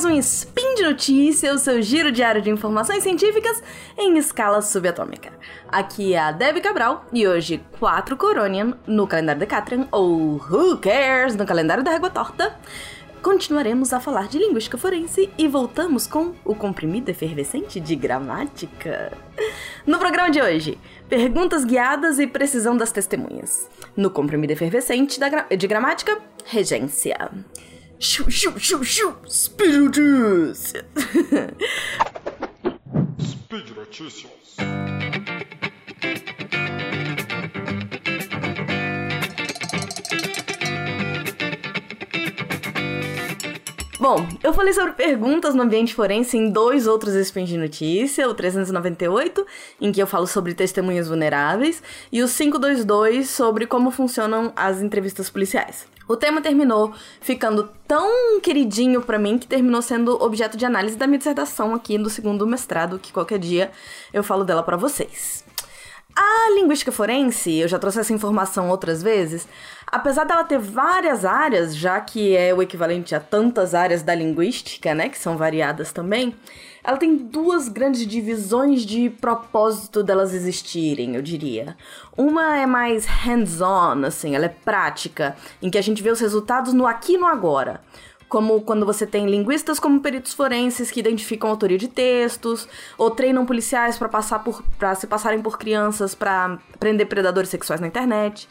mais um Spin de Notícia, o seu giro diário de informações científicas em escala subatômica. Aqui é a Debbie Cabral e hoje 4 Coronian no calendário Decatrian, ou Who Cares no calendário da Régua Torta. Continuaremos a falar de linguística forense e voltamos com o comprimido efervescente de gramática. No programa de hoje, perguntas guiadas e precisão das testemunhas. No comprimido efervescente de gramática, regência. Shoot, shoot, shoot, shoot! Beetlejuice! Beetlejuice! Bom, eu falei sobre perguntas no ambiente forense em dois outros spins de notícia, o 398, em que eu falo sobre testemunhas vulneráveis, e o 522 sobre como funcionam as entrevistas policiais. O tema terminou ficando tão queridinho para mim que terminou sendo objeto de análise da minha dissertação aqui do segundo mestrado, que qualquer dia eu falo dela para vocês. A linguística forense, eu já trouxe essa informação outras vezes, apesar dela ter várias áreas, já que é o equivalente a tantas áreas da linguística, né, que são variadas também, ela tem duas grandes divisões de propósito delas existirem, eu diria. Uma é mais hands-on, assim, ela é prática, em que a gente vê os resultados no aqui e no agora como quando você tem linguistas como peritos forenses que identificam autoria de textos, ou treinam policiais para passar por para se passarem por crianças para prender predadores sexuais na internet.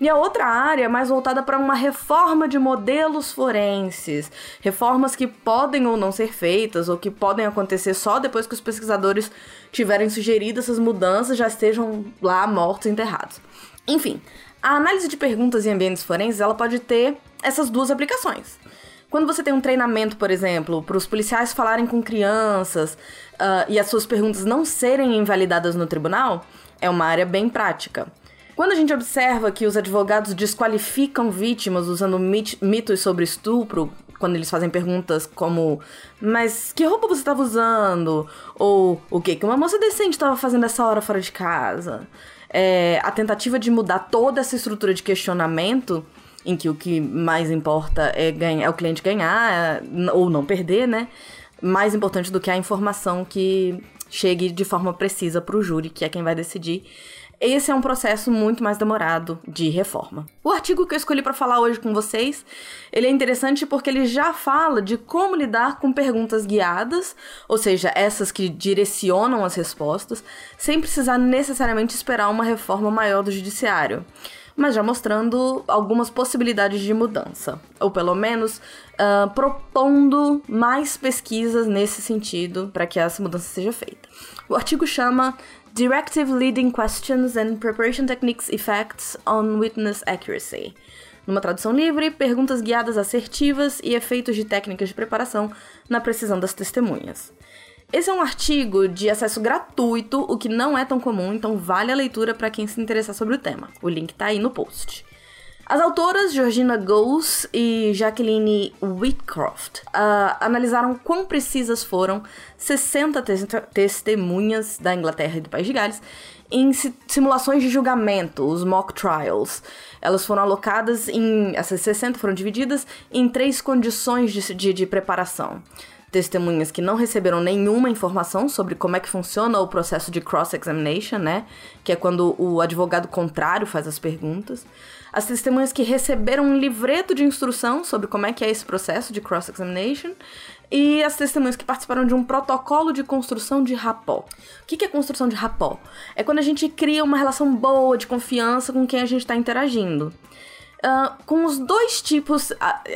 E a outra área é mais voltada para uma reforma de modelos forenses, reformas que podem ou não ser feitas, ou que podem acontecer só depois que os pesquisadores tiverem sugerido essas mudanças já estejam lá mortos enterrados. Enfim, a análise de perguntas em ambientes forenses ela pode ter essas duas aplicações. Quando você tem um treinamento, por exemplo, para os policiais falarem com crianças uh, e as suas perguntas não serem invalidadas no tribunal, é uma área bem prática. Quando a gente observa que os advogados desqualificam vítimas usando mitos sobre estupro, quando eles fazem perguntas como: Mas que roupa você estava usando? Ou o que que uma moça decente estava fazendo essa hora fora de casa? É, a tentativa de mudar toda essa estrutura de questionamento, em que o que mais importa é, ganhar, é o cliente ganhar ou não perder, né? Mais importante do que a informação que chegue de forma precisa para o júri, que é quem vai decidir esse é um processo muito mais demorado de reforma. O artigo que eu escolhi para falar hoje com vocês, ele é interessante porque ele já fala de como lidar com perguntas guiadas, ou seja, essas que direcionam as respostas, sem precisar necessariamente esperar uma reforma maior do judiciário mas já mostrando algumas possibilidades de mudança, ou pelo menos uh, propondo mais pesquisas nesse sentido para que essa mudança seja feita. O artigo chama Directive Leading Questions and Preparation Techniques Effects on Witness Accuracy. Numa tradução livre, perguntas guiadas assertivas e efeitos de técnicas de preparação na precisão das testemunhas. Esse é um artigo de acesso gratuito, o que não é tão comum, então vale a leitura para quem se interessar sobre o tema. O link tá aí no post. As autoras Georgina Goes e Jacqueline Whitcroft uh, analisaram quão precisas foram 60 te testemunhas da Inglaterra e do País de Gales em simulações de julgamento, os mock trials. Elas foram alocadas em. Essas 60 foram divididas em três condições de, de, de preparação testemunhas que não receberam nenhuma informação sobre como é que funciona o processo de cross-examination, né? Que é quando o advogado contrário faz as perguntas. As testemunhas que receberam um livreto de instrução sobre como é que é esse processo de cross-examination. E as testemunhas que participaram de um protocolo de construção de rapó. O que é construção de rapó? É quando a gente cria uma relação boa, de confiança com quem a gente está interagindo. Uh, com os dois tipos,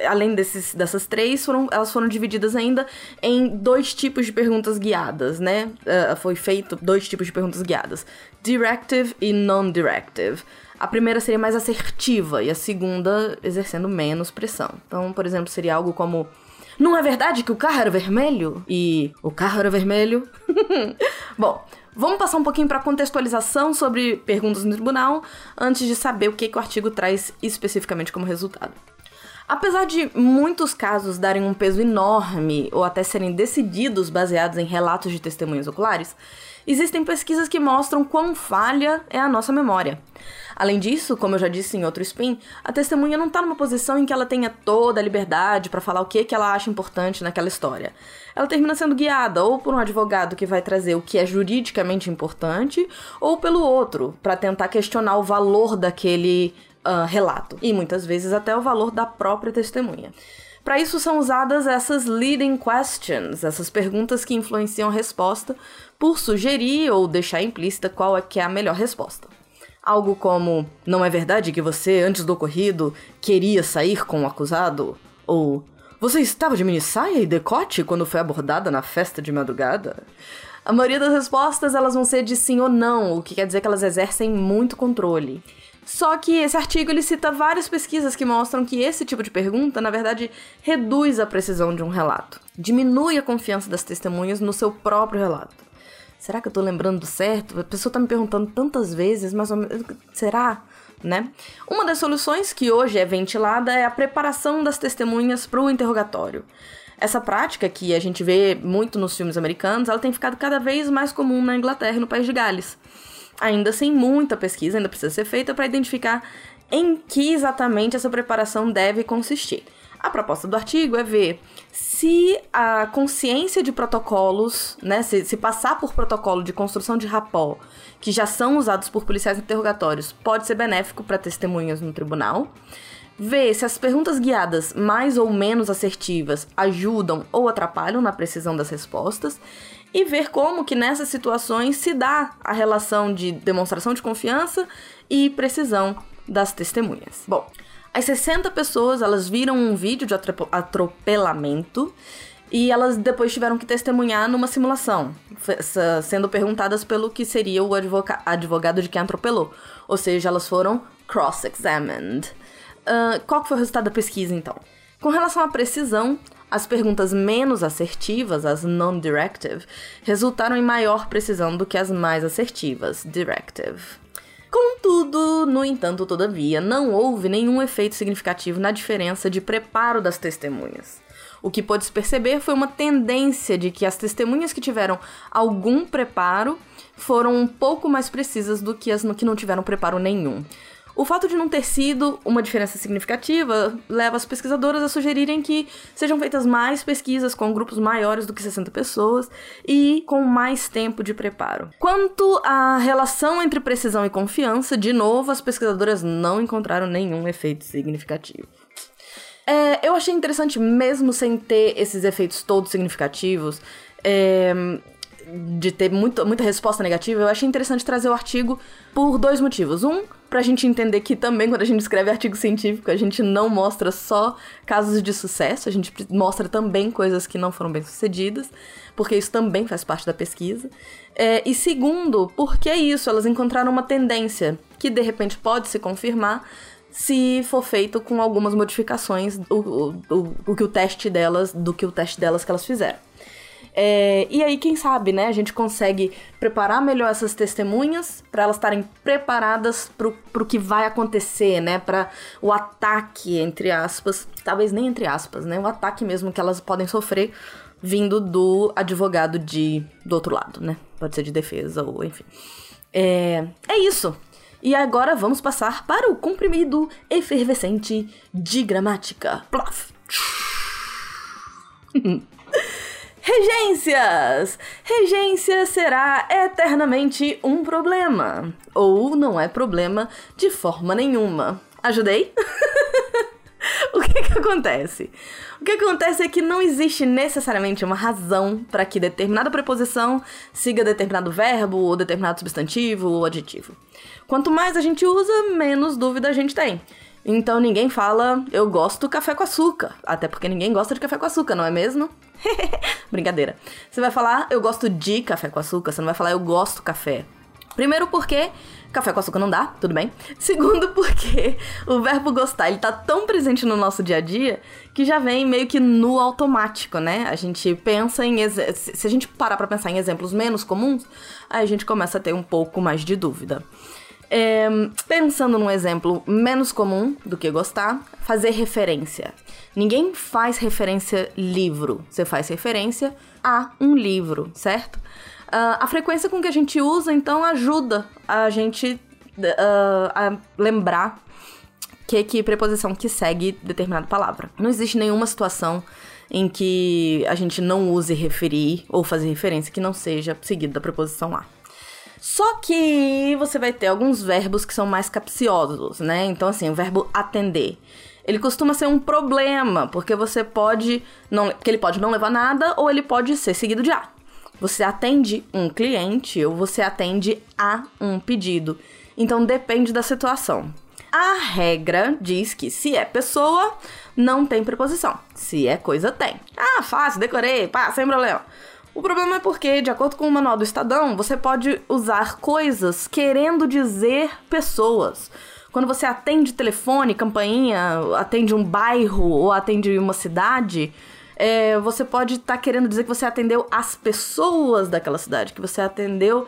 além desses, dessas três, foram, elas foram divididas ainda em dois tipos de perguntas guiadas, né? Uh, foi feito dois tipos de perguntas guiadas: directive e non-directive. A primeira seria mais assertiva e a segunda exercendo menos pressão. Então, por exemplo, seria algo como: Não é verdade que o carro era vermelho? E o carro era vermelho? Bom, Vamos passar um pouquinho para contextualização sobre perguntas no tribunal, antes de saber o que, que o artigo traz especificamente como resultado. Apesar de muitos casos darem um peso enorme ou até serem decididos baseados em relatos de testemunhas oculares, existem pesquisas que mostram quão falha é a nossa memória. Além disso, como eu já disse em outro spin, a testemunha não está numa posição em que ela tenha toda a liberdade para falar o que, que ela acha importante naquela história. Ela termina sendo guiada ou por um advogado que vai trazer o que é juridicamente importante, ou pelo outro, para tentar questionar o valor daquele uh, relato, e muitas vezes até o valor da própria testemunha. Para isso são usadas essas leading questions, essas perguntas que influenciam a resposta, por sugerir ou deixar implícita qual é que é a melhor resposta. Algo como: Não é verdade que você, antes do ocorrido, queria sair com o acusado? Ou Você estava de minissaia e decote quando foi abordada na festa de madrugada? A maioria das respostas elas vão ser de sim ou não, o que quer dizer que elas exercem muito controle. Só que esse artigo ele cita várias pesquisas que mostram que esse tipo de pergunta, na verdade, reduz a precisão de um relato, diminui a confiança das testemunhas no seu próprio relato. Será que eu tô lembrando certo? A pessoa tá me perguntando tantas vezes, mas será? Né? Uma das soluções que hoje é ventilada é a preparação das testemunhas para o interrogatório. Essa prática, que a gente vê muito nos filmes americanos, ela tem ficado cada vez mais comum na Inglaterra e no País de Gales ainda sem muita pesquisa, ainda precisa ser feita para identificar em que exatamente essa preparação deve consistir. A proposta do artigo é ver se a consciência de protocolos, né, se, se passar por protocolo de construção de rapó que já são usados por policiais interrogatórios pode ser benéfico para testemunhas no tribunal. Ver se as perguntas guiadas mais ou menos assertivas ajudam ou atrapalham na precisão das respostas e ver como que nessas situações se dá a relação de demonstração de confiança e precisão das testemunhas. Bom, as 60 pessoas, elas viram um vídeo de atropelamento e elas depois tiveram que testemunhar numa simulação, sendo perguntadas pelo que seria o advogado de quem atropelou. Ou seja, elas foram cross-examined. Uh, qual foi o resultado da pesquisa, então? Com relação à precisão, as perguntas menos assertivas, as non-directive, resultaram em maior precisão do que as mais assertivas, directive. Contudo, no entanto, todavia, não houve nenhum efeito significativo na diferença de preparo das testemunhas. O que pôde-se perceber foi uma tendência de que as testemunhas que tiveram algum preparo foram um pouco mais precisas do que as que não tiveram preparo nenhum. O fato de não ter sido uma diferença significativa leva as pesquisadoras a sugerirem que sejam feitas mais pesquisas com grupos maiores do que 60 pessoas e com mais tempo de preparo. Quanto à relação entre precisão e confiança, de novo, as pesquisadoras não encontraram nenhum efeito significativo. É, eu achei interessante, mesmo sem ter esses efeitos todos significativos, é, de ter muito, muita resposta negativa, eu achei interessante trazer o artigo por dois motivos. Um, pra gente entender que também quando a gente escreve artigo científico, a gente não mostra só casos de sucesso, a gente mostra também coisas que não foram bem sucedidas, porque isso também faz parte da pesquisa. É, e segundo, porque é isso, elas encontraram uma tendência que de repente pode se confirmar se for feito com algumas modificações o, o, o, que o teste delas, do que o teste delas que elas fizeram. É, e aí, quem sabe, né, a gente consegue preparar melhor essas testemunhas para elas estarem preparadas pro, pro que vai acontecer, né, para o ataque, entre aspas, talvez nem entre aspas, né, o ataque mesmo que elas podem sofrer vindo do advogado de do outro lado, né, pode ser de defesa ou enfim. É, é isso. E agora vamos passar para o comprimido efervescente de gramática. Plof. Regências! Regência será eternamente um problema. Ou não é problema de forma nenhuma. Ajudei? o que que acontece? O que acontece é que não existe necessariamente uma razão para que determinada preposição siga determinado verbo, ou determinado substantivo, ou adjetivo. Quanto mais a gente usa, menos dúvida a gente tem. Então ninguém fala eu gosto café com açúcar, até porque ninguém gosta de café com açúcar, não é mesmo? Brincadeira. Você vai falar eu gosto de café com açúcar, você não vai falar eu gosto café. Primeiro porque café com açúcar não dá, tudo bem. Segundo porque o verbo gostar, ele tá tão presente no nosso dia a dia que já vem meio que no automático, né? A gente pensa em se a gente parar para pensar em exemplos menos comuns, aí a gente começa a ter um pouco mais de dúvida. É, pensando num exemplo menos comum do que gostar, fazer referência. Ninguém faz referência livro, você faz referência a um livro, certo? Uh, a frequência com que a gente usa, então, ajuda a gente uh, a lembrar que, que preposição que segue determinada palavra. Não existe nenhuma situação em que a gente não use referir ou fazer referência que não seja seguido da preposição a. Só que você vai ter alguns verbos que são mais capciosos, né? Então, assim, o verbo atender. Ele costuma ser um problema, porque você pode. Não, porque ele pode não levar nada ou ele pode ser seguido de a. Você atende um cliente ou você atende a um pedido. Então depende da situação. A regra diz que se é pessoa, não tem preposição. Se é coisa, tem. Ah, fácil, decorei, pá, sem problema. O problema é porque, de acordo com o manual do Estadão, você pode usar coisas querendo dizer pessoas. Quando você atende telefone, campainha, atende um bairro ou atende uma cidade, é, você pode estar tá querendo dizer que você atendeu as pessoas daquela cidade, que você atendeu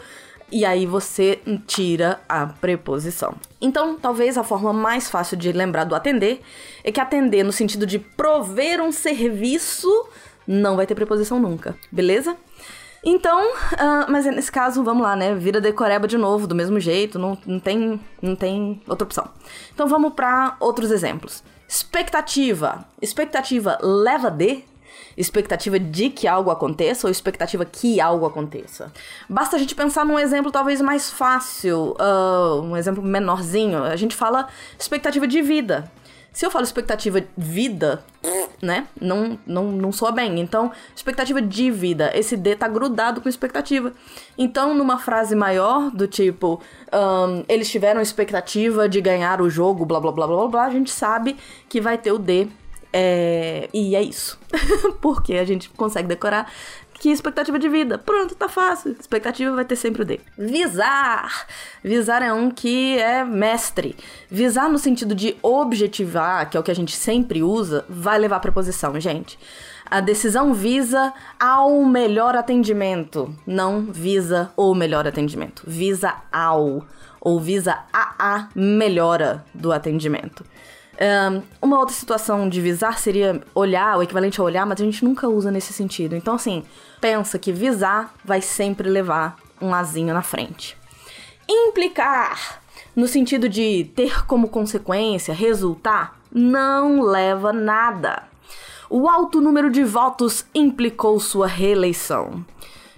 e aí você tira a preposição. Então, talvez a forma mais fácil de lembrar do atender é que atender no sentido de prover um serviço não vai ter preposição nunca, beleza? Então, uh, mas nesse caso, vamos lá, né? Vira decoreba de novo, do mesmo jeito, não, não, tem, não tem outra opção. Então vamos para outros exemplos. Expectativa. Expectativa leva de expectativa de que algo aconteça ou expectativa que algo aconteça. Basta a gente pensar num exemplo talvez mais fácil, uh, um exemplo menorzinho. A gente fala expectativa de vida. Se eu falo expectativa vida, né? Não, não, não soa bem. Então, expectativa de vida. Esse D tá grudado com expectativa. Então, numa frase maior, do tipo, um, eles tiveram expectativa de ganhar o jogo, blá blá blá blá blá, a gente sabe que vai ter o D. É... E é isso. Porque a gente consegue decorar que expectativa de vida. Pronto, tá fácil. Expectativa vai ter sempre o D. Visar. Visar é um que é mestre. Visar no sentido de objetivar, que é o que a gente sempre usa, vai levar a preposição, gente. A decisão visa ao melhor atendimento, não visa o melhor atendimento. Visa ao ou visa a a melhora do atendimento. Um, uma outra situação de visar seria olhar, o equivalente a olhar, mas a gente nunca usa nesse sentido. Então, assim, pensa que visar vai sempre levar um azinho na frente. Implicar, no sentido de ter como consequência, resultar, não leva nada. O alto número de votos implicou sua reeleição.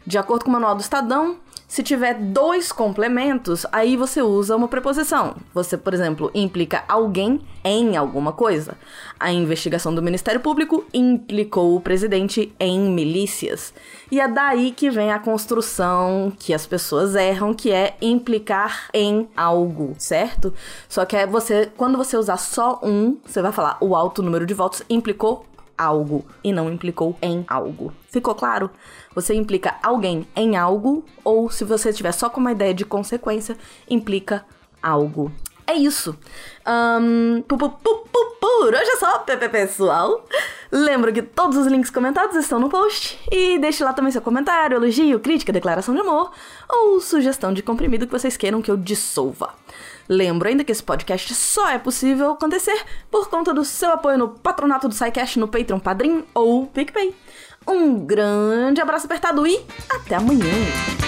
De acordo com o manual do Estadão, se tiver dois complementos, aí você usa uma preposição. Você, por exemplo, implica alguém em alguma coisa. A investigação do Ministério Público implicou o presidente em milícias. E é daí que vem a construção que as pessoas erram, que é implicar em algo, certo? Só que é você, quando você usar só um, você vai falar o alto número de votos implicou algo e não implicou em algo. Ficou claro? Você implica alguém em algo, ou se você tiver só com uma ideia de consequência, implica algo. É isso. Um, por hoje é só, pessoal. Lembro que todos os links comentados estão no post. E deixe lá também seu comentário, elogio, crítica, declaração de amor ou sugestão de comprimido que vocês queiram que eu dissolva. Lembro ainda que esse podcast só é possível acontecer por conta do seu apoio no patronato do SciCast no Patreon Padrim ou PicPay. Um grande abraço apertado e até amanhã!